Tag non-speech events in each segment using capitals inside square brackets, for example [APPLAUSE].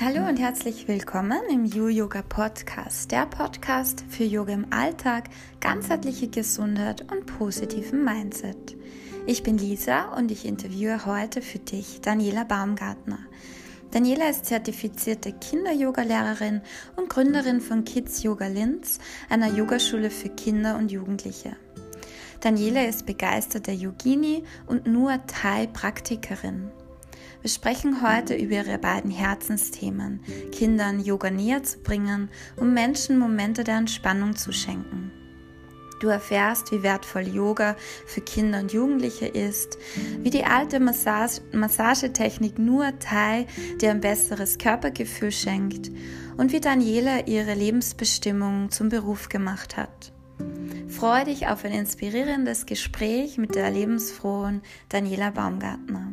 Hallo und herzlich willkommen im You Yoga Podcast, der Podcast für Yoga im Alltag, ganzheitliche Gesundheit und positiven Mindset. Ich bin Lisa und ich interviewe heute für dich Daniela Baumgartner. Daniela ist zertifizierte Kinder-Yoga-Lehrerin und Gründerin von Kids Yoga Linz, einer Yogaschule für Kinder und Jugendliche. Daniela ist begeisterte Yogini und nur Thai-Praktikerin. Wir sprechen heute über ihre beiden Herzensthemen, Kindern Yoga näher zu bringen und Menschen Momente der Entspannung zu schenken. Du erfährst, wie wertvoll Yoga für Kinder und Jugendliche ist, wie die alte Massage Massagetechnik nur Thai dir ein besseres Körpergefühl schenkt und wie Daniela ihre Lebensbestimmung zum Beruf gemacht hat. Freue dich auf ein inspirierendes Gespräch mit der lebensfrohen Daniela Baumgartner.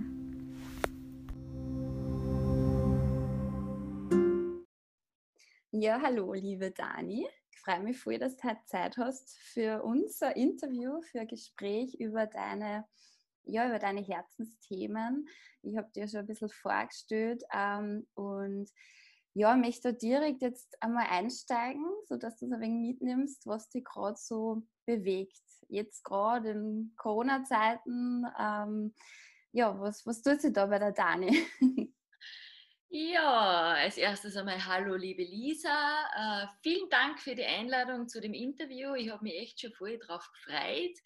Ja, hallo, liebe Dani. Ich freue mich voll, dass du heute Zeit hast für unser Interview, für ein Gespräch über deine, ja, über deine Herzensthemen. Ich habe dir schon ein bisschen vorgestellt ähm, und ja, möchte direkt jetzt einmal einsteigen, sodass du es ein wenig mitnimmst, was dich gerade so bewegt. Jetzt gerade in Corona-Zeiten. Ähm, ja, was, was tut sich da bei der Dani? [LAUGHS] Ja, als erstes einmal hallo liebe Lisa. Äh, vielen Dank für die Einladung zu dem Interview. Ich habe mich echt schon voll drauf gefreut.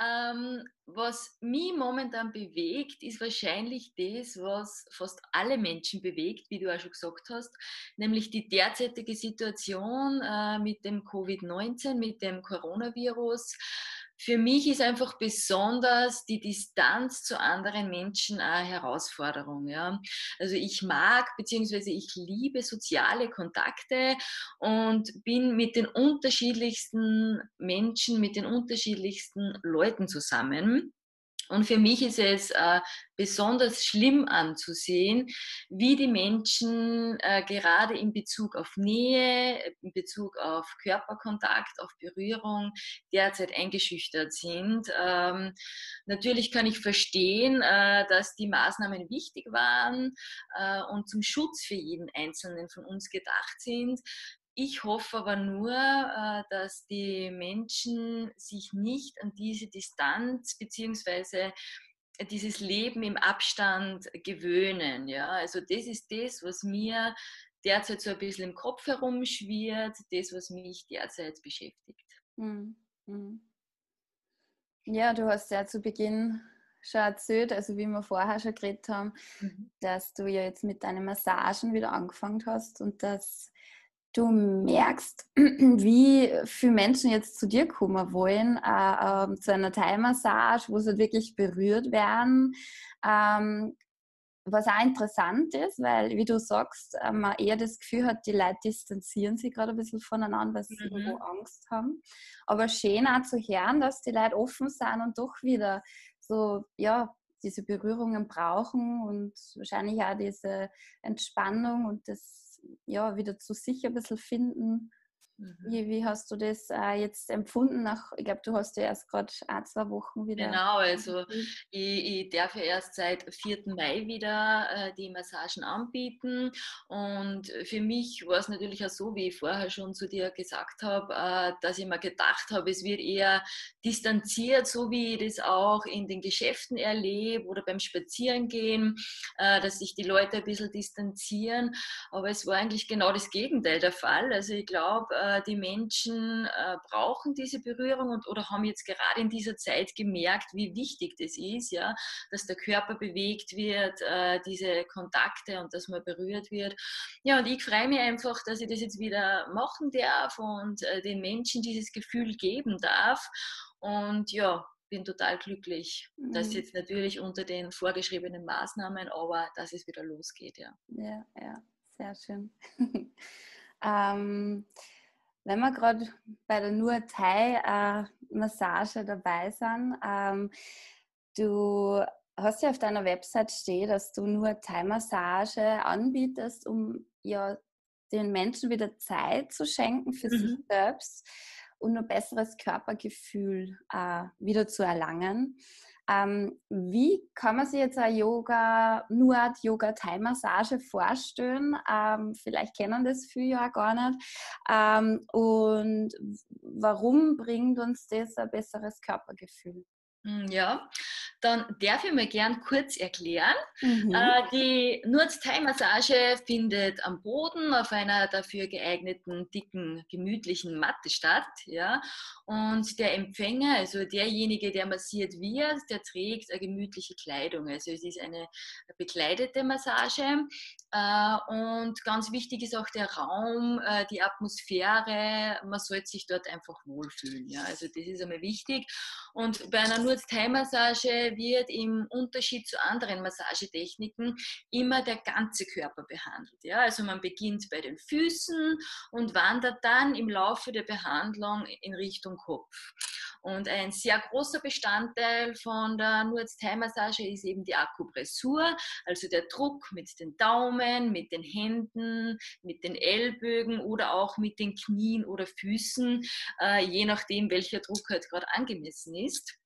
Ähm, was mich momentan bewegt, ist wahrscheinlich das, was fast alle Menschen bewegt, wie du auch schon gesagt hast, nämlich die derzeitige Situation äh, mit dem Covid-19, mit dem Coronavirus. Für mich ist einfach besonders die Distanz zu anderen Menschen eine Herausforderung. Ja. Also ich mag bzw. ich liebe soziale Kontakte und bin mit den unterschiedlichsten Menschen, mit den unterschiedlichsten Leuten zusammen. Und für mich ist es äh, besonders schlimm anzusehen, wie die Menschen äh, gerade in Bezug auf Nähe, in Bezug auf Körperkontakt, auf Berührung derzeit eingeschüchtert sind. Ähm, natürlich kann ich verstehen, äh, dass die Maßnahmen wichtig waren äh, und zum Schutz für jeden Einzelnen von uns gedacht sind. Ich hoffe aber nur, äh, dass die Menschen sich nicht an diese Distanz bzw. dieses Leben im Abstand gewöhnen. Ja? Also das ist das, was mir derzeit so ein bisschen im Kopf herumschwirrt, das, was mich derzeit beschäftigt. Mhm. Ja, du hast ja zu Beginn schon erzählt, also wie wir vorher schon geredet haben, mhm. dass du ja jetzt mit deinen Massagen wieder angefangen hast und dass du merkst, [CLEARS THROAT] wie viele Menschen jetzt zu dir kommen wollen, äh, äh, zu einer Thai-Massage, wo sie wirklich berührt werden. Ähm, was auch interessant ist, weil, wie du sagst, äh, man eher das Gefühl hat, die Leute distanzieren sich gerade ein bisschen voneinander, weil sie mhm. irgendwo Angst haben. Aber schön auch zu hören, dass die Leute offen sind und doch wieder so, ja, diese Berührungen brauchen und wahrscheinlich auch diese Entspannung und das ja, wieder zu sich ein bisschen finden. Mhm. Wie, wie, hast du das äh, jetzt empfunden? Nach, ich glaube, du hast ja erst gerade ein, zwei Wochen wieder. Genau, also ich, ich, darf ja erst seit 4. Mai wieder äh, die Massagen anbieten. Und für mich war es natürlich auch so, wie ich vorher schon zu dir gesagt habe, äh, dass ich mir gedacht habe, es wird eher distanziert, so wie ich das auch in den Geschäften erlebe oder beim Spazierengehen, äh, dass sich die Leute ein bisschen distanzieren. Aber es war eigentlich genau das Gegenteil der Fall. Also ich glaube, äh, die Menschen äh, brauchen diese Berührung und, oder haben jetzt gerade in dieser Zeit gemerkt, wie wichtig das ist, ja, dass der Körper bewegt wird, äh, diese Kontakte und dass man berührt wird. Ja, und ich freue mich einfach, dass ich das jetzt wieder machen darf und den Menschen dieses Gefühl geben darf. Und ja, bin total glücklich, mhm. dass jetzt natürlich unter den vorgeschriebenen Maßnahmen, aber dass es wieder losgeht, ja. Ja, ja, sehr schön. [LAUGHS] ähm, wenn wir gerade bei der Nur Thai Massage dabei sind, ähm, du hast ja auf deiner Website stehen, dass du nur Thai Massage anbietest, um ja den Menschen wieder Zeit zu schenken für mhm. sich selbst und ein besseres Körpergefühl äh, wieder zu erlangen. Ähm, wie kann man sich jetzt eine Yoga, nur eine Yoga-Thai-Massage vorstellen? Ähm, vielleicht kennen das viele ja gar nicht. Ähm, und warum bringt uns das ein besseres Körpergefühl? Hm, ja, dann darf ich mir gern kurz erklären. Mhm. Äh, die Nurz-Thai-Massage findet am Boden auf einer dafür geeigneten, dicken, gemütlichen Matte statt. Ja? Und der Empfänger, also derjenige, der massiert wird, der trägt eine gemütliche Kleidung. Also es ist eine bekleidete Massage. Äh, und ganz wichtig ist auch der Raum, äh, die Atmosphäre. Man sollte sich dort einfach wohlfühlen. Ja? Also das ist einmal wichtig. Und bei einer Wird im Unterschied zu anderen Massagetechniken immer der ganze Körper behandelt. Ja? Also man beginnt bei den Füßen und wandert dann im Laufe der Behandlung in Richtung Kopf. Und ein sehr großer Bestandteil von der Nurz-Thai-Massage ist eben die Akupressur, also der Druck mit den Daumen, mit den Händen, mit den Ellbögen oder auch mit den Knien oder Füßen, äh, je nachdem, welcher Druck halt gerade angemessen ist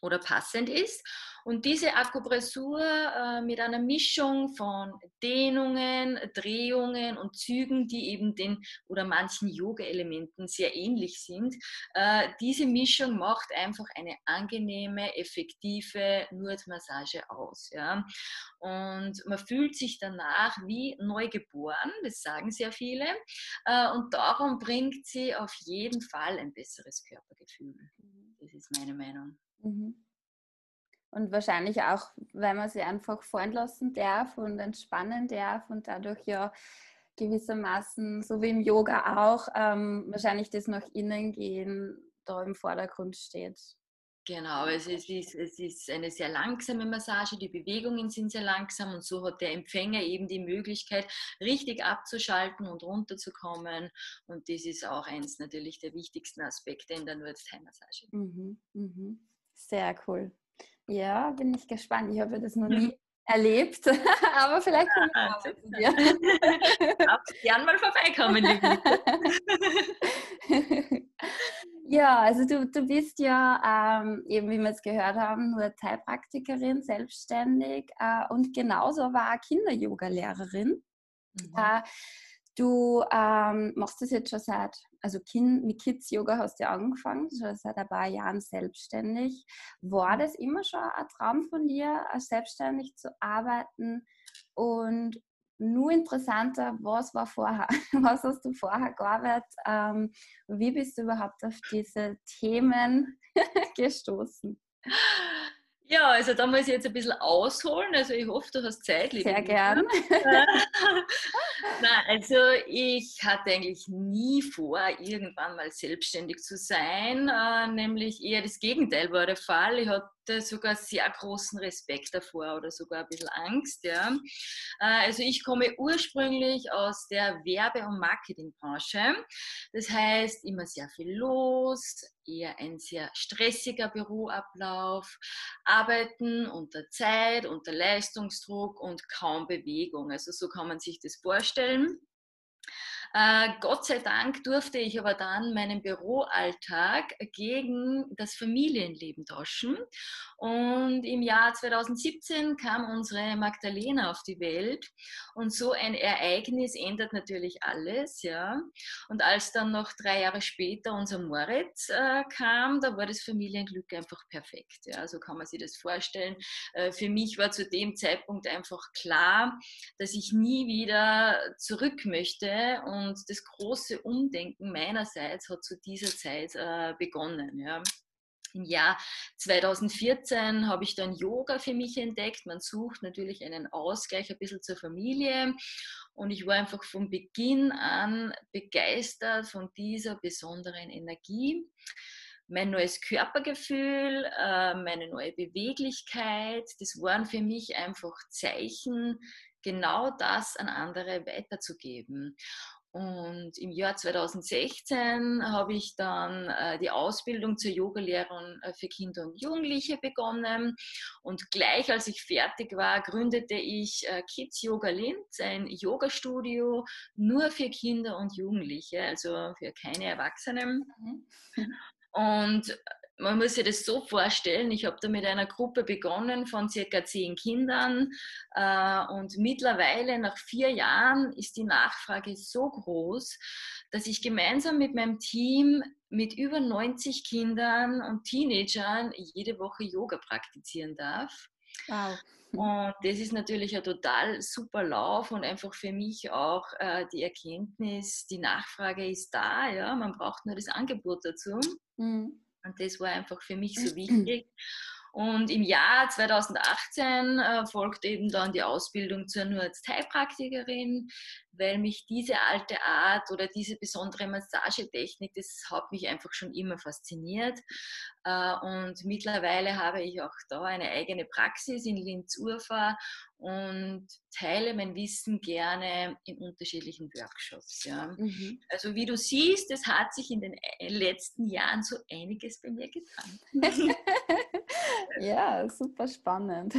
oder passend ist. Und diese Akupressur äh, mit einer Mischung von Dehnungen, Drehungen und Zügen, die eben den oder manchen Yoga-Elementen sehr ähnlich sind, äh, diese Mischung macht einfach eine angenehme, effektive Nurt-Massage aus. Ja? Und man fühlt sich danach wie neugeboren, das sagen sehr viele. Äh, und darum bringt sie auf jeden Fall ein besseres Körpergefühl. Mhm. Das ist meine Meinung. Mhm. Und wahrscheinlich auch, weil man sie einfach fallen lassen darf und entspannen darf und dadurch ja gewissermaßen, so wie im Yoga auch, ähm, wahrscheinlich das nach innen gehen da im Vordergrund steht. Genau, es ist, es ist eine sehr langsame Massage, die Bewegungen sind sehr langsam und so hat der Empfänger eben die Möglichkeit, richtig abzuschalten und runterzukommen. Und das ist auch eins natürlich der wichtigsten Aspekte in der Nordstein-Massage. Mhm, mhm. Sehr cool. Ja, bin ich gespannt. Ich habe das noch nie erlebt, [LAUGHS] aber vielleicht komme ich auch zu dir. Darfst gern mal vorbeikommen. [LAUGHS] ja, also du, du bist ja, ähm, eben wie wir es gehört haben, nur Teilpraktikerin, selbstständig äh, und genauso war Kinder-Yoga-Lehrerin. Mhm. Äh, Du ähm, machst das jetzt schon seit, also kind, mit Kids Yoga hast du ja angefangen, schon seit ein paar Jahren selbstständig. War das immer schon ein Traum von dir, selbstständig zu arbeiten? Und nur interessanter, was war vorher? [LAUGHS] Was hast du vorher gearbeitet? Ähm, wie bist du überhaupt auf diese Themen [LAUGHS] gestoßen? Ja, also da muss ich jetzt ein bisschen ausholen. Also ich hoffe, du hast Zeit. Liebe Sehr gern. [LAUGHS] Nein, also ich hatte eigentlich nie vor, irgendwann mal selbstständig zu sein. Äh, nämlich eher das Gegenteil war der Fall. Ich hatte sogar sehr großen Respekt davor oder sogar ein bisschen Angst. Ja. Äh, also ich komme ursprünglich aus der Werbe- und Marketingbranche. Das heißt, immer sehr viel los, eher ein sehr stressiger Büroablauf, Arbeiten unter Zeit, unter Leistungsdruck und kaum Bewegung. Also so kann man sich das vorstellen. Äh, Gott sei Dank durfte ich aber dann meinen Büroalltag gegen das Familienleben tauschen. Und im Jahr 2017 kam unsere Magdalena auf die Welt. Und so ein Ereignis ändert natürlich alles. Ja. Und als dann noch drei Jahre später unser Moritz äh, kam, da war das Familienglück einfach perfekt. Ja. So kann man sich das vorstellen. Äh, für mich war zu dem Zeitpunkt einfach klar, dass ich nie wieder zurück möchte. Und und das große Umdenken meinerseits hat zu dieser Zeit äh, begonnen. Ja. Im Jahr 2014 habe ich dann Yoga für mich entdeckt. Man sucht natürlich einen Ausgleich ein bisschen zur Familie. Und ich war einfach von Beginn an begeistert von dieser besonderen Energie. Mein neues Körpergefühl, äh, meine neue Beweglichkeit, das waren für mich einfach Zeichen, genau das an andere weiterzugeben. Und im Jahr 2016 habe ich dann äh, die Ausbildung zur Yogalehrerin äh, für Kinder und Jugendliche begonnen. Und gleich als ich fertig war, gründete ich äh, Kids Yoga Linz, ein Yoga-Studio nur für Kinder und Jugendliche, also für keine Erwachsenen. Mhm. Und man muss sich das so vorstellen, ich habe da mit einer Gruppe begonnen von circa zehn Kindern äh, und mittlerweile nach vier Jahren ist die Nachfrage so groß, dass ich gemeinsam mit meinem Team mit über 90 Kindern und Teenagern jede Woche Yoga praktizieren darf. Wow. Und das ist natürlich ein total super Lauf und einfach für mich auch äh, die Erkenntnis, die Nachfrage ist da, ja, man braucht nur das Angebot dazu. Mhm. Und das war einfach für mich so wichtig. Und im Jahr 2018 äh, folgt eben dann die Ausbildung zur Nuaz-Thai-Praktikerin, weil mich diese alte Art oder diese besondere Massagetechnik, das hat mich einfach schon immer fasziniert. Äh, und mittlerweile habe ich auch da eine eigene Praxis in Linz-Urfa und teile mein Wissen gerne in unterschiedlichen Workshops. Ja. Mhm. Also wie du siehst, es hat sich in den äh, letzten Jahren so einiges bei mir getan. [LAUGHS] ja, super spannend.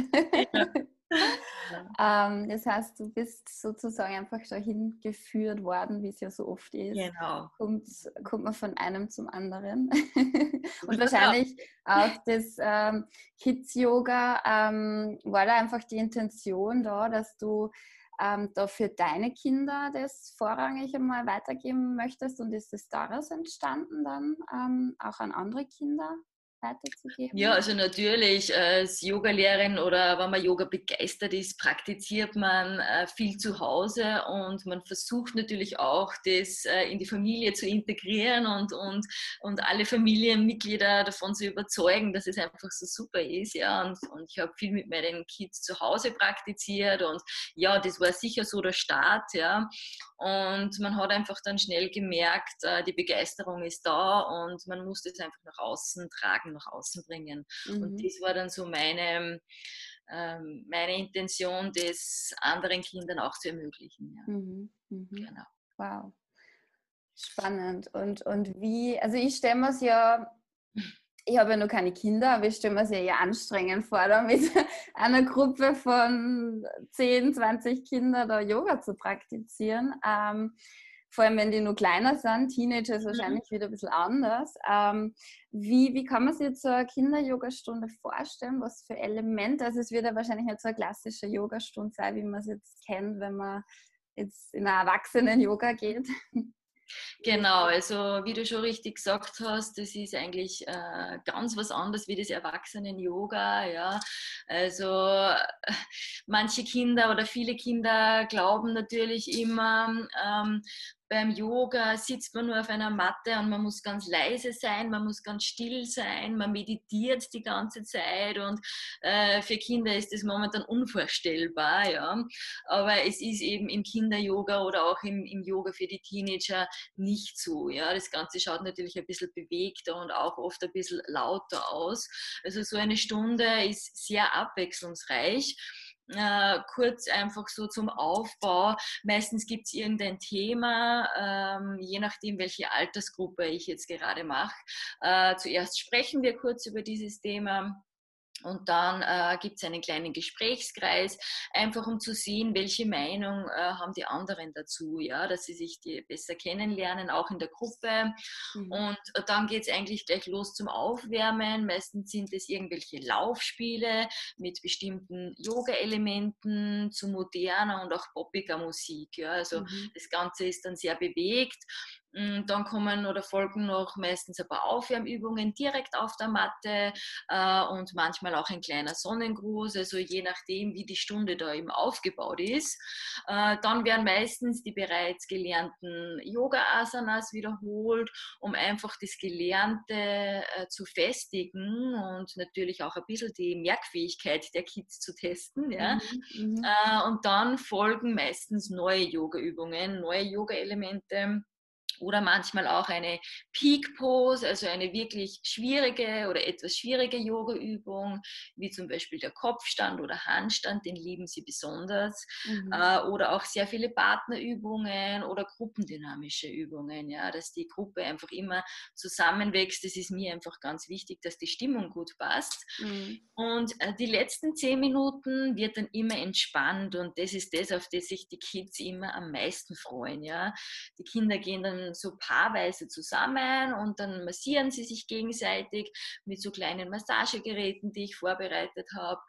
Ja. [LAUGHS] ähm, das heißt, du bist sozusagen einfach dahin geführt worden, wie es ja so oft ist. Genau. Kommt, kommt man von einem zum anderen. [LAUGHS] Und wahrscheinlich auch das ähm, Kids-Yoga ähm, war da einfach die Intention da, dass du ähm, da für deine Kinder das vorrangig einmal weitergeben möchtest und ist es daraus entstanden dann ähm, auch an andere Kinder? Weiterzugeben? Ja, also natürlich als Yogalehrerin oder wenn man Yoga begeistert ist, praktiziert man äh, viel zu Hause und man versucht natürlich auch, das äh, in die Familie zu integrieren und, und, und alle Familienmitglieder davon zu überzeugen, dass es einfach so super ist. Ja, und, und ich habe viel mit meinen Kids zu Hause praktiziert und ja, das war sicher so der Start. Ja. Und man hat einfach dann schnell gemerkt, äh, die Begeisterung ist da und man muss das einfach nach außen tragen, nach außen bringen. Mhm. Und das war dann so meine, ähm, meine Intention, das anderen Kindern auch zu ermöglichen. Ja. Mhm. Mhm. Genau. Wow. Spannend. Und, und wie, also ich stelle mir es ja ich habe ja noch keine Kinder, aber ich stelle mir sehr ja anstrengend vor, da mit [LAUGHS] einer Gruppe von 10, 20 Kindern da Yoga zu praktizieren. Ähm, vor allem, wenn die nur kleiner sind, Teenager ist mhm. wahrscheinlich mhm. wieder ein bisschen anders. Ähm, wie, wie kann man sich jetzt so eine Kinder-Yoga-Stunde vorstellen? Was für Elemente? Also es wird ja wahrscheinlich nicht so eine klassische Yoga-Stunde sein, wie man es jetzt kennt, wenn man jetzt in einer Erwachsenen-Yoga geht. Genau, also wie du schon richtig gesagt hast, das ist eigentlich äh, ganz was anderes wie das Erwachsenen-Yoga. Ja. Also äh, manche Kinder oder viele Kinder glauben natürlich immer, ähm, beim Yoga sitzt man nur auf einer Matte und man muss ganz leise sein, man muss ganz still sein, man meditiert die ganze Zeit und äh, für Kinder ist das momentan unvorstellbar. Ja. Aber es ist eben im Kinder-Yoga oder auch im, im Yoga für die Teenager nicht so. Ja. Das Ganze schaut natürlich ein bisschen bewegter und auch oft ein bisschen lauter aus. Also so eine Stunde ist sehr abwechslungsreich. Äh, kurz einfach so zum Aufbau. Meistens gibt es irgendein Thema, ähm, je nachdem, welche Altersgruppe ich jetzt gerade mache. Äh, zuerst sprechen wir kurz über dieses Thema und dann äh, gibt es einen kleinen Gesprächskreis, einfach um zu sehen, welche Meinung äh, haben die anderen dazu, ja, dass sie sich die besser kennenlernen, auch in der Gruppe. Mhm. Und äh, dann geht es eigentlich gleich los zum Aufwärmen. Meistens sind es irgendwelche Laufspiele mit bestimmten Yoga-Elementen zu moderner und auch poppiger Musik. Ja. Also mhm. das Ganze ist dann sehr bewegt. Mm, dann kommen oder folgen noch meistens ein paar Aufwärmübungen direkt auf der Matte äh, und manchmal auch ein kleiner Sonnengruß, also je nachdem, wie die Stunde da eben aufgebaut ist. Äh, dann werden meistens die bereits gelernten Yoga-Asanas wiederholt, um einfach das Gelernte äh, zu festigen und natürlich auch ein bisschen die Merkfähigkeit der Kids zu testen. Ja? Mhm, mhm. Und dann folgen meistens neue Yoga-Übungen, neue Yoga-Elemente oder manchmal auch eine Peak Pose, also eine wirklich schwierige oder etwas schwierige Yoga-Übung, wie zum Beispiel der Kopfstand oder Handstand, den lieben sie besonders. Mhm. Äh, oder auch sehr viele Partnerübungen oder gruppendynamische Übungen, ja, dass die Gruppe einfach immer zusammenwächst. Das ist mir einfach ganz wichtig, dass die Stimmung gut passt. Mhm. Und äh, die letzten zehn Minuten wird dann immer entspannt und das ist das, auf das sich die Kids immer am meisten freuen. Ja. Die Kinder gehen dann dann so paarweise zusammen und dann massieren sie sich gegenseitig mit so kleinen Massagegeräten, die ich vorbereitet habe.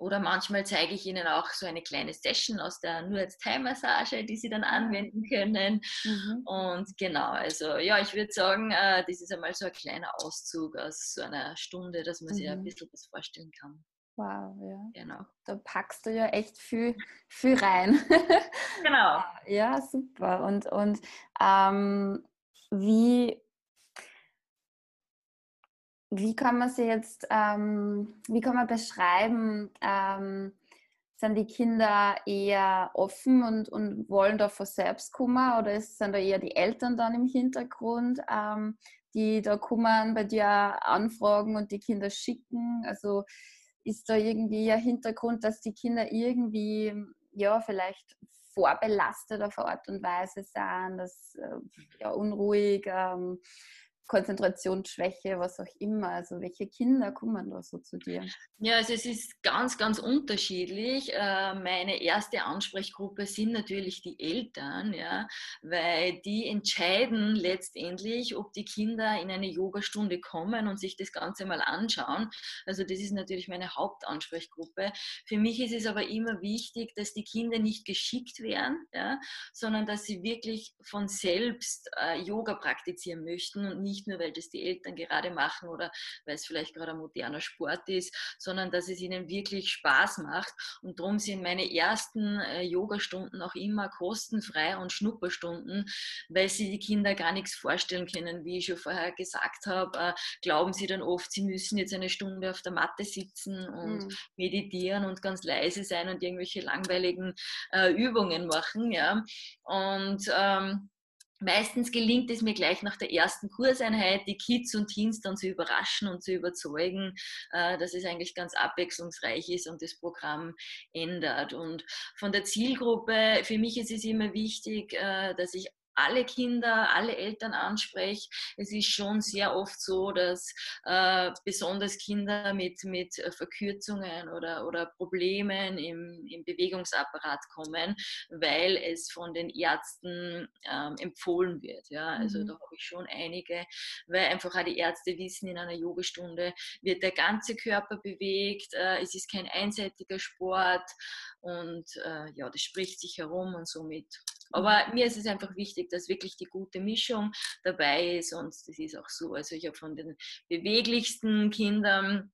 Oder manchmal zeige ich Ihnen auch so eine kleine Session aus der nur als Thai-Massage, die Sie dann anwenden können. Mhm. Und genau, also ja, ich würde sagen, äh, das ist einmal so ein kleiner Auszug aus so einer Stunde, dass man mhm. sich ein mhm. bisschen was vorstellen kann. Wow, ja. Genau. Da packst du ja echt viel, viel rein. [LAUGHS] Genau. ja, super. Und, und ähm, wie, wie kann man sie jetzt, ähm, wie kann man beschreiben, ähm, sind die Kinder eher offen und, und wollen da vor selbst kommen oder sind da eher die Eltern dann im Hintergrund, ähm, die da kommen, bei dir anfragen und die Kinder schicken? Also ist da irgendwie ein Hintergrund, dass die Kinder irgendwie, ja, vielleicht vorbelastet auf eine Art und Weise sind, dass äh, ja, unruhig, ähm, Konzentrationsschwäche, was auch immer. Also welche Kinder kommen da so zu dir? Ja, also es ist ganz, ganz unterschiedlich. Äh, meine erste Ansprechgruppe sind natürlich die Eltern, ja, weil die entscheiden letztendlich, ob die Kinder in eine Yogastunde kommen und sich das Ganze mal anschauen. Also das ist natürlich meine Hauptansprechgruppe. Für mich ist es aber immer wichtig, dass die Kinder nicht geschickt werden, ja, sondern dass sie wirklich von selbst äh, Yoga praktizieren möchten und nicht nicht nur, weil das die Eltern gerade machen oder weil es vielleicht gerade ein moderner Sport ist, sondern dass es ihnen wirklich Spaß macht. Und darum sind meine ersten äh, Yogastunden auch immer kostenfrei und Schnupperstunden, weil sie die Kinder gar nichts vorstellen können. Wie ich schon vorher gesagt habe, äh, glauben sie dann oft, sie müssen jetzt eine Stunde auf der Matte sitzen und mhm. meditieren und ganz leise sein und irgendwelche langweiligen äh, Übungen machen. Ja. Und ähm, Meistens gelingt es mir gleich nach der ersten Kurseinheit, die Kids und Teens dann zu überraschen und zu überzeugen, äh, dass es eigentlich ganz abwechslungsreich ist und das Programm ändert. Und von der Zielgruppe, für mich ist es immer wichtig, äh, dass ich alle Kinder, alle Eltern anspreche. Es ist schon sehr oft so, dass äh, besonders Kinder mit, mit Verkürzungen oder, oder Problemen im, im Bewegungsapparat kommen, weil es von den Ärzten ähm, empfohlen wird. Ja? Also mhm. da habe ich schon einige, weil einfach auch die Ärzte wissen, in einer Yogastunde wird der ganze Körper bewegt, äh, es ist kein einseitiger Sport und äh, ja, das spricht sich herum und somit aber mir ist es einfach wichtig, dass wirklich die gute Mischung dabei ist und das ist auch so. Also ich habe von den beweglichsten Kindern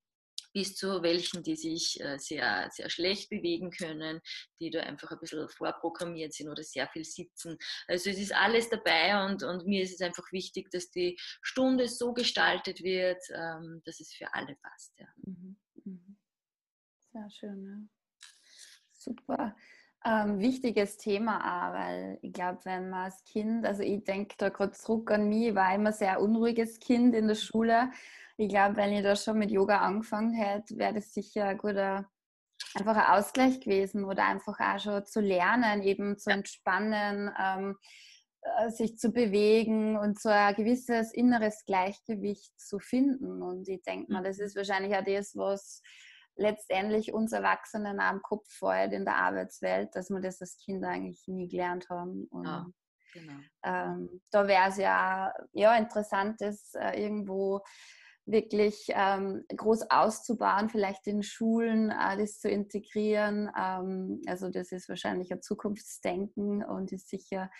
bis zu welchen, die sich äh, sehr, sehr schlecht bewegen können, die da einfach ein bisschen vorprogrammiert sind oder sehr viel sitzen. Also es ist alles dabei und, und mir ist es einfach wichtig, dass die Stunde so gestaltet wird, ähm, dass es für alle passt. Ja. Mhm, mhm. Sehr schön, ja. Super ähm, wichtiges Thema auch, weil ich glaube, wenn man als Kind, also ich denke da gerade zurück an mich, ich war immer sehr unruhiges Kind in der Schule. Ich glaube, wenn ich da schon mit Yoga angefangen hätte, wäre das sicher ein guter, einfach ein Ausgleich gewesen oder einfach auch schon zu lernen, eben zu entspannen, ähm, äh, sich zu bewegen und so ein gewisses inneres Gleichgewicht zu finden. Und ich denke mal, das mhm. ist wahrscheinlich auch das, was letztendlich uns Erwachsenen am Kopf feuert in der Arbeitswelt, dass wir das als Kinder eigentlich nie gelernt haben. Und ja, genau. ähm, da wäre es ja, ja interessant, das äh, irgendwo wirklich ähm, groß auszubauen, vielleicht in Schulen äh, das zu integrieren. Ähm, also das ist wahrscheinlich ein Zukunftsdenken und ist sicher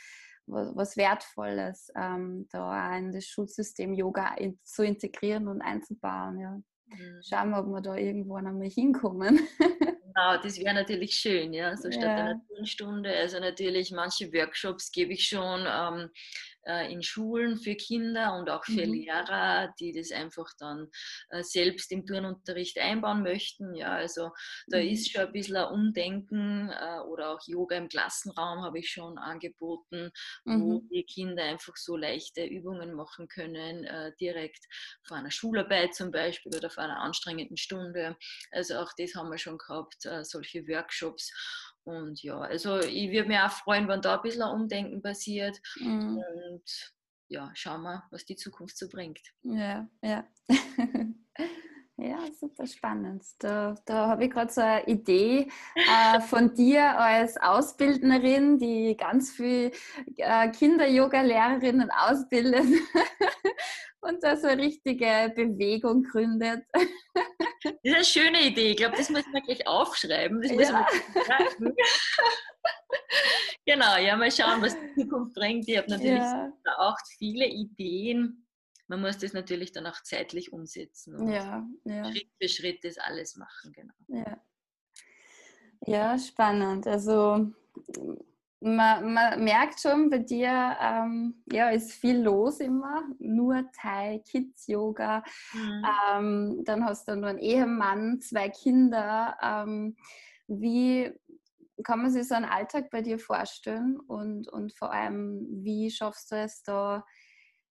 was, was Wertvolles, ähm, da in das Schulsystem Yoga in, zu integrieren und einzubauen. Ja. Mhm. Schauen wir, ob wir da irgendwann einmal hinkommen. [LAUGHS] Genau, das wäre natürlich schön, ja, so statt ja. einer Turnstunde. Also natürlich, manche Workshops gebe ich schon ähm, äh, in Schulen für Kinder und auch für mhm. Lehrer, die das einfach dann äh, selbst im Turnunterricht einbauen möchten. Ja, also da mhm. ist schon ein bisschen ein Umdenken äh, oder auch Yoga im Klassenraum habe ich schon angeboten, mhm. wo die Kinder einfach so leichte Übungen machen können, äh, direkt vor einer Schularbeit zum Beispiel oder vor einer anstrengenden Stunde. Also auch das haben wir schon gehabt, äh, solche Workshops. Und ja, also ich würde mich auch freuen, wenn da ein bisschen ein Umdenken passiert. Mhm. Und ja, schauen wir, was die Zukunft so bringt. Ja, ja. [LAUGHS] Ja, super spannend. Da, da habe ich gerade so eine Idee äh, von dir als Ausbildnerin, die ganz viel äh, Kinder-Yoga-Lehrerinnen ausbildet [LAUGHS] und da so eine richtige Bewegung gründet. [LAUGHS] Das ist eine schöne Idee. Ich glaube, das müssen wir gleich aufschreiben. Das müssen ja. wir genau, ja, mal schauen, was die Zukunft bringt. Ich habe natürlich ja. auch viele Ideen man muss das natürlich dann auch zeitlich umsetzen und ja, ja. Schritt für Schritt das alles machen, genau. Ja, ja spannend. Also man, man, merkt schon, bei dir ähm, ja, ist viel los immer. Nur Thai, Kids Yoga. Mhm. Ähm, dann hast du nur einen Ehemann, zwei Kinder. Ähm, wie kann man sich so einen Alltag bei dir vorstellen? Und, und vor allem, wie schaffst du es da,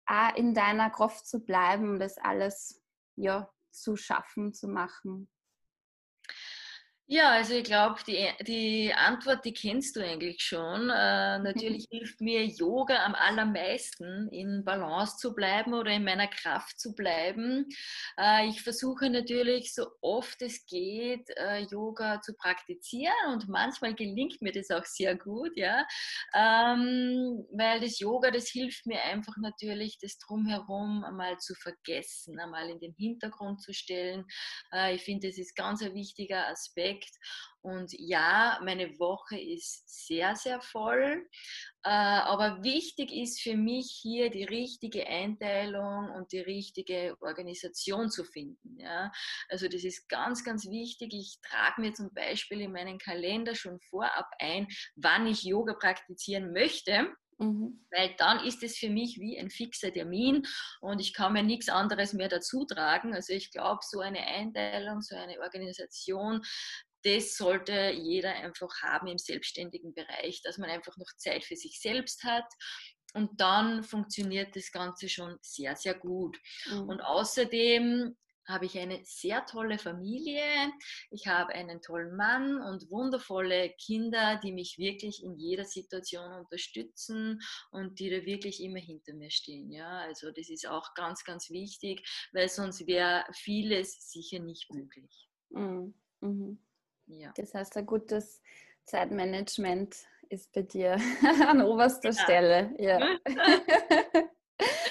auch in deiner Kraft zu bleiben, das alles ja, zu schaffen, zu machen? Ja, also ich glaube, die, die Antwort, die kennst du eigentlich schon. Äh, natürlich hilft mir Yoga am allermeisten, in Balance zu bleiben oder in meiner Kraft zu bleiben. Äh, ich versuche natürlich so oft es geht, äh, Yoga zu praktizieren und manchmal gelingt mir das auch sehr gut, ja. Ähm, weil das Yoga, das hilft mir einfach natürlich, das Drumherum einmal zu vergessen, einmal in den Hintergrund zu stellen. Äh, ich finde, das ist ganz ein wichtiger Aspekt Projekt. Und ja, meine Woche ist sehr, sehr voll. Äh, aber wichtig ist für mich hier die richtige Einteilung und die richtige Organisation zu finden. Ja? Also das ist ganz, ganz wichtig. Ich trage mir zum Beispiel in meinen Kalender schon vorab ein, wann ich Yoga praktizieren möchte. Mhm. Weil dann ist es für mich wie ein fixer Termin und ich kann mir nichts anderes mehr dazu tragen. Also ich glaube, so eine Einteilung, so eine Organisation, das sollte jeder einfach haben im selbstständigen Bereich, dass man einfach noch Zeit für sich selbst hat. Und dann funktioniert das Ganze schon sehr, sehr gut. Mhm. Und außerdem habe ich eine sehr tolle Familie. Ich habe einen tollen Mann und wundervolle Kinder, die mich wirklich in jeder Situation unterstützen und die da wirklich immer hinter mir stehen. Ja, also das ist auch ganz, ganz wichtig, weil sonst wäre vieles sicher nicht möglich. Mhm. Mhm. Ja. Das heißt, ein gutes Zeitmanagement ist bei dir [LAUGHS] an oberster ja. Stelle. Ja. [LAUGHS] [LAUGHS]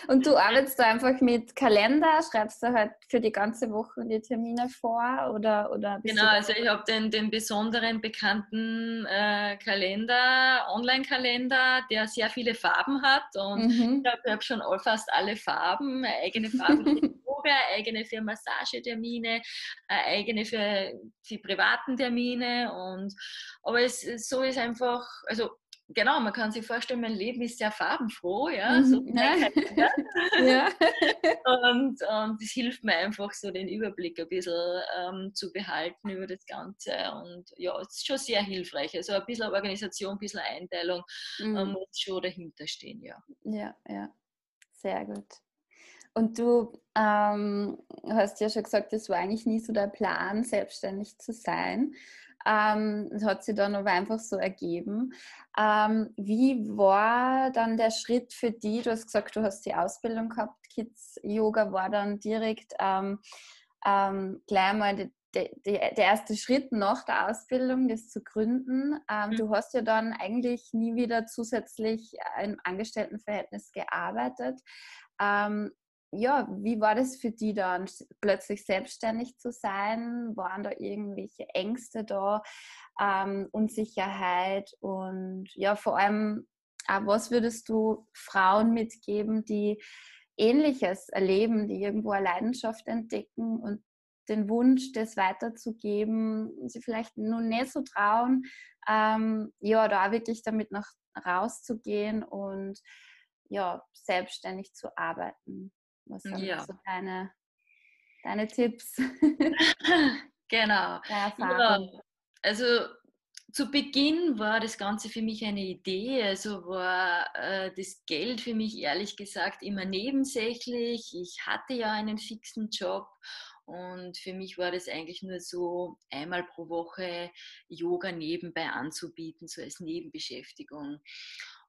Und du arbeitest da einfach mit Kalender, schreibst du halt für die ganze Woche die Termine vor oder, oder Genau, also ich habe den, den besonderen bekannten äh, Kalender, Online-Kalender, der sehr viele Farben hat und mhm. ich habe schon fast alle Farben, eigene Farben [LAUGHS] eigene für Massagetermine, eigene für die privaten Termine und aber es so ist einfach, also genau, man kann sich vorstellen, mein Leben ist sehr farbenfroh, ja. Mhm. So ja. [LAUGHS] [LAUGHS] und, und das hilft mir einfach so den Überblick ein bisschen ähm, zu behalten über das Ganze. Und ja, es ist schon sehr hilfreich. Also ein bisschen Organisation, ein bisschen Einteilung mhm. ähm, muss schon dahinter stehen, ja. Ja, ja. Sehr gut. Und du ähm, hast ja schon gesagt, das war eigentlich nie so der Plan, selbstständig zu sein. Ähm, das hat sich dann aber einfach so ergeben. Ähm, wie war dann der Schritt für dich? Du hast gesagt, du hast die Ausbildung gehabt, Kids Yoga war dann direkt ähm, ähm gleich mal die, die, der erste Schritt nach der Ausbildung, das zu gründen. Ähm, mhm. Du hast ja dann eigentlich nie wieder zusätzlich im Angestelltenverhältnis gearbeitet. Ähm, ja, wie war das für die dann, plötzlich selbstständig zu sein? Waren da irgendwelche Ängste da, ähm, Unsicherheit und ja, vor allem, äh, was würdest du Frauen mitgeben, die Ähnliches erleben, die irgendwo eine Leidenschaft entdecken und den Wunsch, das weiterzugeben, sie vielleicht nun nicht so trauen, ähm, ja, da wirklich damit noch rauszugehen und ja, selbstständig zu arbeiten. Was sind ja. so deine, deine Tipps? [LAUGHS] genau. Ja, also zu Beginn war das Ganze für mich eine Idee, also war äh, das Geld für mich ehrlich gesagt immer nebensächlich. Ich hatte ja einen fixen Job und für mich war das eigentlich nur so einmal pro Woche Yoga nebenbei anzubieten, so als Nebenbeschäftigung.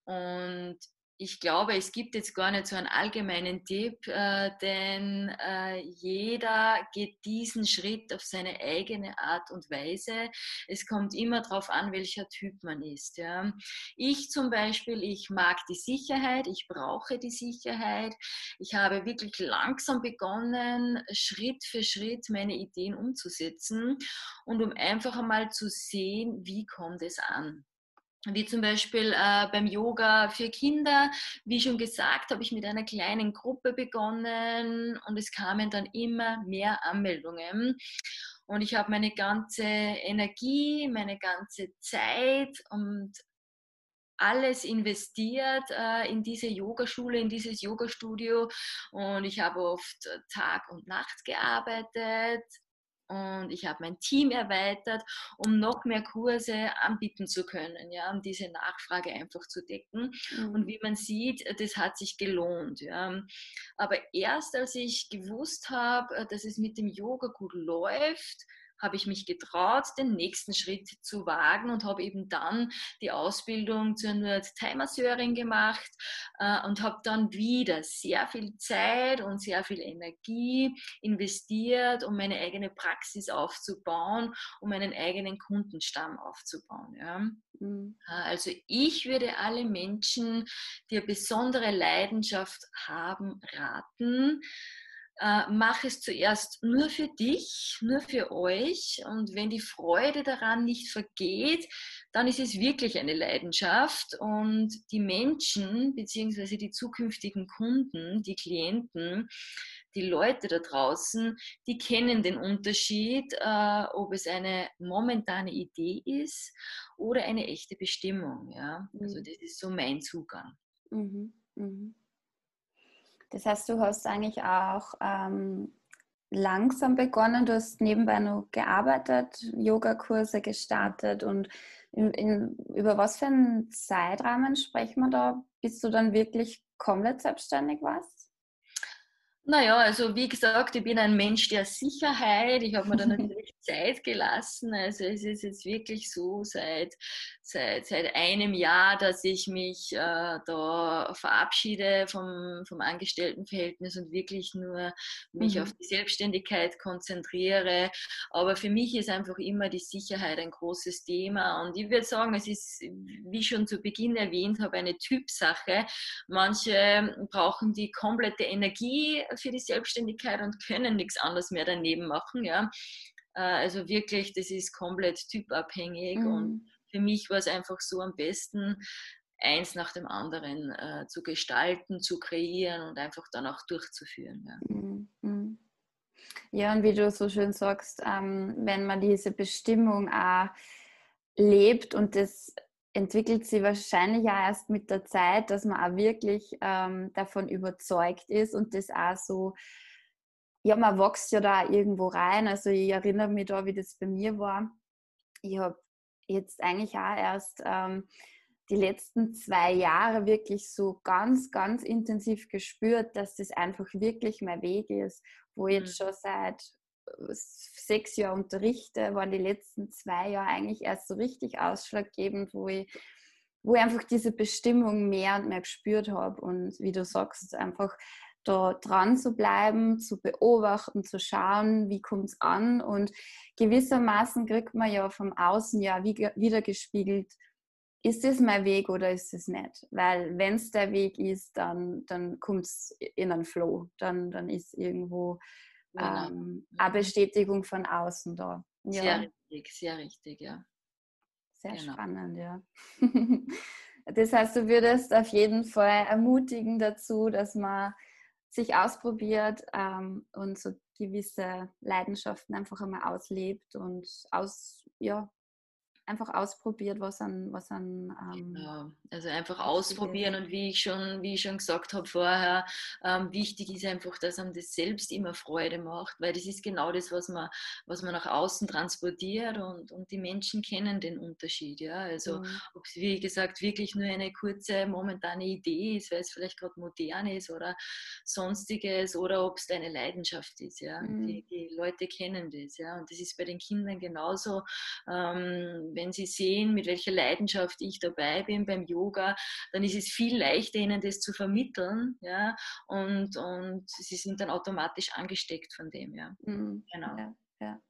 Und ich glaube, es gibt jetzt gar nicht so einen allgemeinen Tipp, äh, denn äh, jeder geht diesen Schritt auf seine eigene Art und Weise. Es kommt immer darauf an, welcher Typ man ist. Ja. Ich zum Beispiel, ich mag die Sicherheit, ich brauche die Sicherheit. Ich habe wirklich langsam begonnen, Schritt für Schritt meine Ideen umzusetzen und um einfach einmal zu sehen, wie kommt es an wie zum Beispiel äh, beim Yoga für Kinder. Wie schon gesagt, habe ich mit einer kleinen Gruppe begonnen und es kamen dann immer mehr Anmeldungen. Und ich habe meine ganze Energie, meine ganze Zeit und alles investiert äh, in diese Yogaschule, in dieses Yogastudio. Und ich habe oft Tag und Nacht gearbeitet, und ich habe mein Team erweitert, um noch mehr Kurse anbieten zu können, ja, um diese Nachfrage einfach zu decken. Mhm. Und wie man sieht, das hat sich gelohnt. Ja. Aber erst als ich gewusst habe, dass es mit dem Yoga gut läuft, habe ich mich getraut, den nächsten Schritt zu wagen und habe eben dann die Ausbildung zur Thai-Masseurin gemacht äh, und habe dann wieder sehr viel Zeit und sehr viel Energie investiert, um meine eigene Praxis aufzubauen, um meinen eigenen Kundenstamm aufzubauen. Ja. Mhm. Äh, also ich würde alle Menschen, die eine besondere Leidenschaft haben, raten, äh, mach es zuerst nur für dich, nur für euch. Und wenn die Freude daran nicht vergeht, dann ist es wirklich eine Leidenschaft. Und die Menschen bzw. die zukünftigen Kunden, die Klienten, die Leute da draußen, die kennen den Unterschied, äh, ob es eine momentane Idee ist oder eine echte Bestimmung. Ja? Also mhm. das ist so mein Zugang. Mhm. Mhm. Das heißt, du hast eigentlich auch ähm, langsam begonnen, du hast nebenbei noch gearbeitet, Yogakurse gestartet und in, in, über was für einen Zeitrahmen sprechen wir da, bis du dann wirklich komplett selbstständig warst? Naja, also wie gesagt, ich bin ein Mensch der Sicherheit. Ich habe mir da [LAUGHS] natürlich Zeit gelassen. Also es ist jetzt wirklich so seit seit, seit einem Jahr, dass ich mich äh, da verabschiede vom, vom Angestelltenverhältnis und wirklich nur mich mhm. auf die Selbstständigkeit konzentriere. Aber für mich ist einfach immer die Sicherheit ein großes Thema. Und ich würde sagen, es ist, wie schon zu Beginn erwähnt habe, eine Typsache. Manche brauchen die komplette Energie für die Selbstständigkeit und können nichts anderes mehr daneben machen. Ja. Äh, also wirklich, das ist komplett typabhängig mhm. und für mich war es einfach so am besten, eins nach dem anderen äh, zu gestalten, zu kreieren und einfach dann auch durchzuführen. Ja. Mhm, mhm. Ja, und wie du so schön sagst, ähm, wenn man diese Bestimmung auch lebt und das entwickelt sich wahrscheinlich auch erst mit der Zeit, dass man auch wirklich ähm, davon überzeugt ist und das auch so, ja, man wächst ja da irgendwo rein. Also ich erinnere mich da, wie das bei mir war. Ich habe jetzt eigentlich auch erst ähm, die letzten zwei Jahre wirklich so ganz, ganz intensiv gespürt, dass das einfach wirklich mein Weg ist, wo ich jetzt mhm. schon seit äh, sechs Jahren unterrichte, waren die letzten zwei Jahre eigentlich erst so richtig ausschlaggebend, wo ich, wo ich einfach diese Bestimmung mehr und mehr gespürt habe und wie du sagst, einfach da dran zu bleiben, zu beobachten, zu schauen, wie kommt es an. Und gewissermaßen kriegt man ja vom Außen ja wieder gespiegelt, ist das mein Weg oder ist es nicht? Weil wenn es der Weg ist, dann, dann kommt es in einen Flow. Dann, dann ist irgendwo genau. ähm, eine Bestätigung von außen da. Ja. Sehr richtig, sehr richtig, ja. Sehr genau. spannend, ja. [LAUGHS] das heißt, du würdest auf jeden Fall ermutigen dazu, dass man sich ausprobiert ähm, und so gewisse Leidenschaften einfach einmal auslebt und aus, ja, einfach ausprobiert, was an, was an ähm, genau. also einfach ausprobieren und wie ich schon, wie ich schon gesagt habe vorher, ähm, wichtig ist einfach, dass einem das selbst immer Freude macht, weil das ist genau das, was man, was man nach außen transportiert und, und die Menschen kennen den Unterschied, ja. Also mhm. ob es wie gesagt wirklich nur eine kurze momentane Idee ist, weil es vielleicht gerade modern ist oder sonstiges oder ob es deine Leidenschaft ist, ja. Mhm. Die, die Leute kennen das, ja. Und das ist bei den Kindern genauso. Ähm, wenn sie sehen, mit welcher Leidenschaft ich dabei bin beim Yoga, dann ist es viel leichter, ihnen das zu vermitteln. Ja? Und, und sie sind dann automatisch angesteckt von dem. Ja. Mhm. Genau. Ja, ja.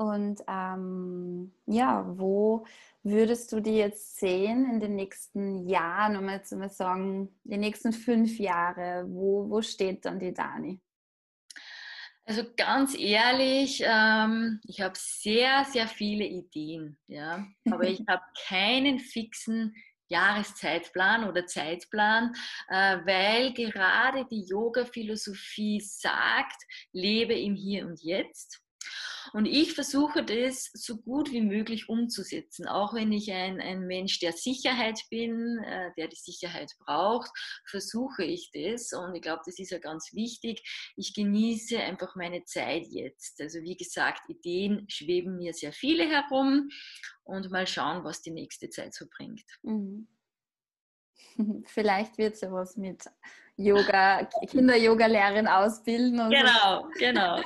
Und ähm, ja, wo würdest du die jetzt sehen in den nächsten Jahren, um jetzt mal sagen, die nächsten fünf Jahre? Wo, wo steht dann die Dani? Also ganz ehrlich, ähm, ich habe sehr, sehr viele Ideen, ja, aber ich [LAUGHS] habe keinen fixen Jahreszeitplan oder Zeitplan, äh, weil gerade die Yoga-Philosophie sagt, lebe im Hier und Jetzt. Und ich versuche das so gut wie möglich umzusetzen, auch wenn ich ein, ein Mensch der Sicherheit bin, äh, der die Sicherheit braucht, versuche ich das. Und ich glaube, das ist ja ganz wichtig. Ich genieße einfach meine Zeit jetzt. Also wie gesagt, Ideen schweben mir sehr viele herum und mal schauen, was die nächste Zeit so bringt. Mhm. [LAUGHS] Vielleicht wird es ja was mit Yoga, Kinder-Yoga-Lehrerin ausbilden. genau, so. genau.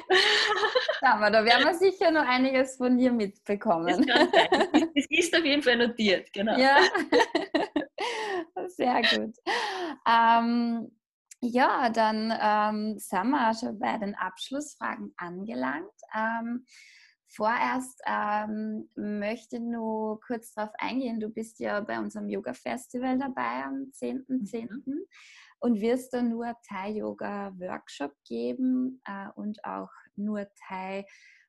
Aber da werden wir sicher noch einiges von dir mitbekommen. Das, das ist auf jeden Fall notiert, genau. Ja, sehr gut. Ähm, ja, dann ähm, sind wir schon bei den Abschlussfragen angelangt. Ähm, vorerst ähm, möchte nur kurz darauf eingehen. Du bist ja bei unserem Yoga-Festival dabei am 10.10. .10. Mhm und wirst dann nur Thai-Yoga-Workshop geben äh, und auch nur Thai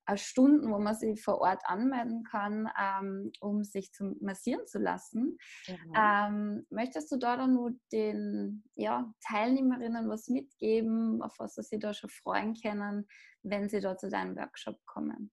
äh, Stunden, wo man sich vor Ort anmelden kann, ähm, um sich zu massieren zu lassen. Mhm. Ähm, möchtest du da dann nur den ja, Teilnehmerinnen was mitgeben, auf was sie da schon freuen können, wenn sie da zu deinem Workshop kommen?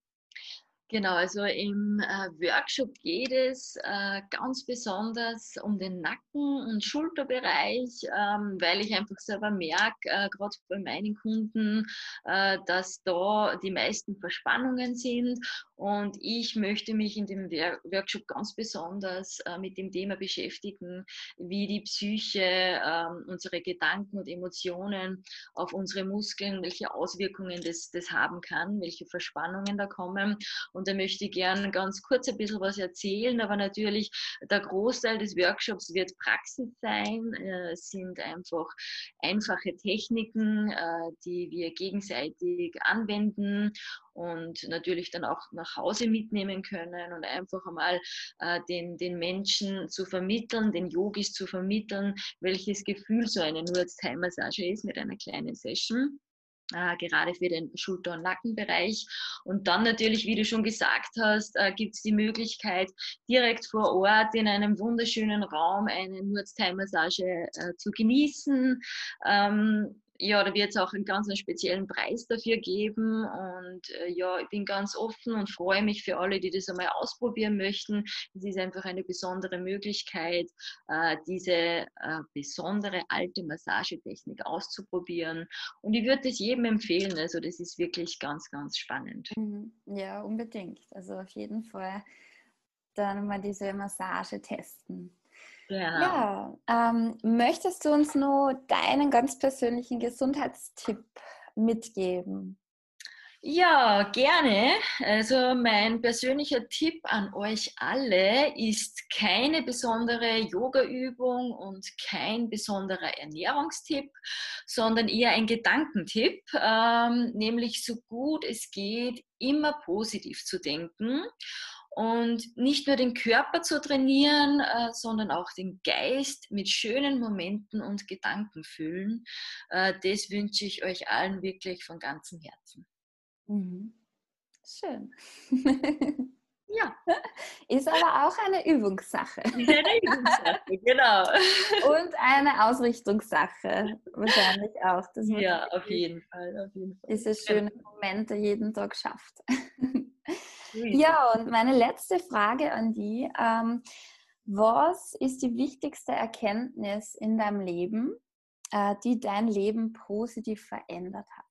Genau, also im äh, Workshop geht es äh, ganz besonders um den Nacken- und Schulterbereich, ähm, weil ich einfach selber merke, äh, gerade bei meinen Kunden, äh, dass da die meisten Verspannungen sind. Und ich möchte mich in dem Workshop ganz besonders äh, mit dem Thema beschäftigen, wie die Psyche, ähm, unsere Gedanken und Emotionen auf unsere Muskeln, welche Auswirkungen das, das haben kann, welche Verspannungen da kommen. Und und da möchte ich gerne ganz kurz ein bisschen was erzählen, aber natürlich der Großteil des Workshops wird Praxis sein. Äh, sind einfach einfache Techniken, äh, die wir gegenseitig anwenden und natürlich dann auch nach Hause mitnehmen können und einfach einmal äh, den, den Menschen zu vermitteln, den Yogis zu vermitteln, welches Gefühl so eine Nurz-Thai-Massage ist mit einer kleinen Session äh, gerade für den Schulter- und Nackenbereich. Und dann natürlich, wie du schon gesagt hast, äh, gibt es die Möglichkeit, direkt vor Ort in einem wunderschönen Raum eine Nurzthai-Massage äh, zu genießen. Ähm, ja, da wird es auch einen ganz einen speziellen Preis dafür geben. Und äh, ja, ich bin ganz offen und freue mich für alle, die das einmal ausprobieren möchten. Es ist einfach eine besondere Möglichkeit, äh, diese äh, besondere alte Massagetechnik auszuprobieren. Und ich würde es jedem empfehlen. Also das ist wirklich ganz, ganz spannend. Mhm. Ja, unbedingt. Also auf jeden Fall dann mal diese Massage testen. Ja, ähm, möchtest du uns nur deinen ganz persönlichen Gesundheitstipp mitgeben? Ja, gerne. Also mein persönlicher Tipp an euch alle ist keine besondere Yoga-Übung und kein besonderer Ernährungstipp, sondern eher ein Gedankentipp, ähm, nämlich so gut es geht, immer positiv zu denken und nicht nur den Körper zu trainieren, äh, sondern auch den Geist mit schönen Momenten und Gedanken füllen. Äh, das wünsche ich euch allen wirklich von ganzem Herzen. Mhm. Schön. Ja. [LAUGHS] Ist aber auch eine Übungssache. [LAUGHS] Eine Übungssache, genau. Und eine Ausrichtungssache wahrscheinlich auch. Dass man ja, auf jeden Fall. Auf jeden Fall. Diese schönen Momente jeden Tag schafft. [LAUGHS] Ja, und meine letzte Frage an die. Ähm, was ist die wichtigste Erkenntnis in deinem Leben, äh, die dein Leben positiv verändert hat?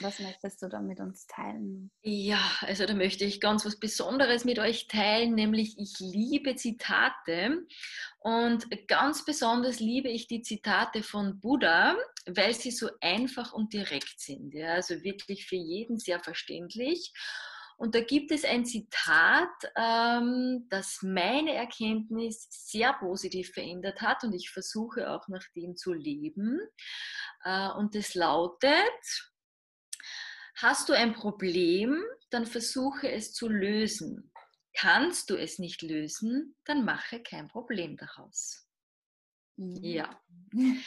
Was möchtest du da mit uns teilen? Ja, also da möchte ich ganz was Besonderes mit euch teilen, nämlich ich liebe Zitate und ganz besonders liebe ich die Zitate von Buddha, weil sie so einfach und direkt sind. Ja, also wirklich für jeden sehr verständlich. Und da gibt es ein Zitat, ähm, das meine Erkenntnis sehr positiv verändert hat und ich versuche auch nach dem zu leben. Äh, und das lautet, hast du ein Problem, dann versuche es zu lösen. Kannst du es nicht lösen, dann mache kein Problem daraus. Ja,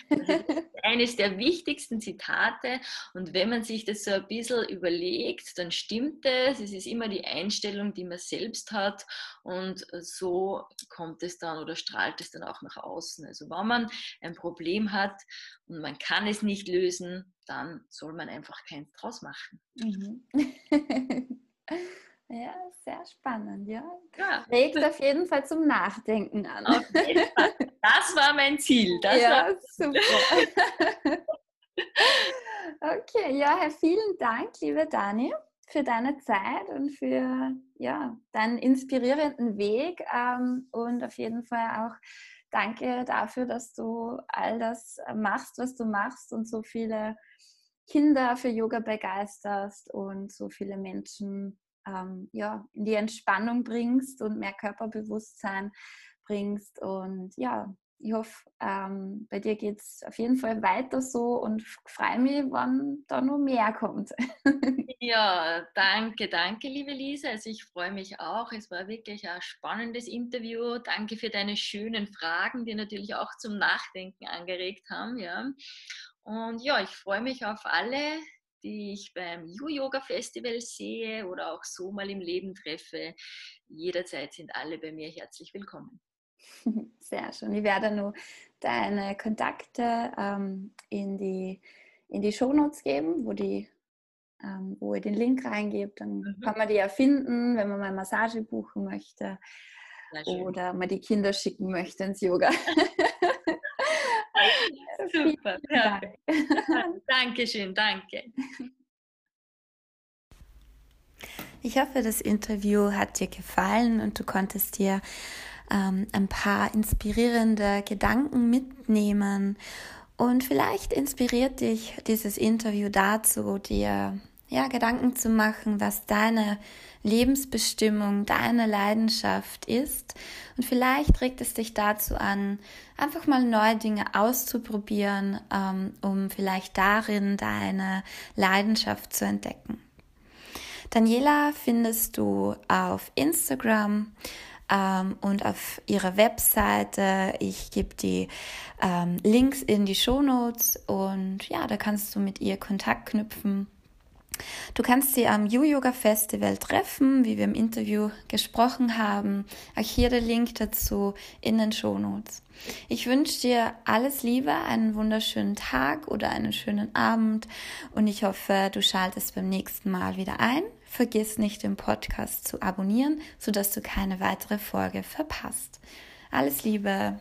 das [LAUGHS] ist eines der wichtigsten Zitate. Und wenn man sich das so ein bisschen überlegt, dann stimmt es. Es ist immer die Einstellung, die man selbst hat. Und so kommt es dann oder strahlt es dann auch nach außen. Also wenn man ein Problem hat und man kann es nicht lösen, dann soll man einfach keins draus machen. Mhm. [LAUGHS] Ja, sehr spannend, ja. ja. Regt auf jeden Fall zum Nachdenken an. Das war mein Ziel. Das ja, war... super. [LAUGHS] okay, ja, vielen Dank, liebe Dani, für deine Zeit und für ja, deinen inspirierenden Weg ähm, und auf jeden Fall auch danke dafür, dass du all das machst, was du machst und so viele Kinder für Yoga begeisterst und so viele Menschen ähm, ja, in die Entspannung bringst und mehr Körperbewusstsein bringst. Und ja, ich hoffe, ähm, bei dir geht es auf jeden Fall weiter so und freue mich, wann da noch mehr kommt. [LAUGHS] ja, danke, danke, liebe Lisa. Also ich freue mich auch. Es war wirklich ein spannendes Interview. Danke für deine schönen Fragen, die natürlich auch zum Nachdenken angeregt haben. Ja. Und ja, ich freue mich auf alle, die ich beim You-Yoga Festival sehe oder auch so mal im Leben treffe. Jederzeit sind alle bei mir herzlich willkommen. [LAUGHS] Sehr schön. Ich werde nur deine Kontakte ähm, in die, in die Shownotes geben, wo, die, ähm, wo ihr den Link reingebt. Dann mhm. kann man die ja finden, wenn man mal Massage buchen möchte oder man die Kinder schicken möchte ins Yoga. [LAUGHS] Super. Ja. [LAUGHS] Dankeschön, danke. Ich hoffe, das Interview hat dir gefallen und du konntest dir ähm, ein paar inspirierende Gedanken mitnehmen. Und vielleicht inspiriert dich dieses Interview dazu, dir ja, Gedanken zu machen, was deine Lebensbestimmung, deine Leidenschaft ist. Und vielleicht regt es dich dazu an, einfach mal neue Dinge auszuprobieren, ähm, um vielleicht darin deine Leidenschaft zu entdecken. Daniela findest du auf Instagram ähm, und auf ihrer Webseite. Ich gebe die ähm, Links in die Show Notes und ja, da kannst du mit ihr Kontakt knüpfen Du kannst sie am You-Yoga Festival treffen, wie wir im Interview gesprochen haben. Auch hier der Link dazu in den Shownotes. Ich wünsche dir alles Liebe, einen wunderschönen Tag oder einen schönen Abend und ich hoffe, du schaltest beim nächsten Mal wieder ein. Vergiss nicht, den Podcast zu abonnieren, sodass du keine weitere Folge verpasst. Alles Liebe!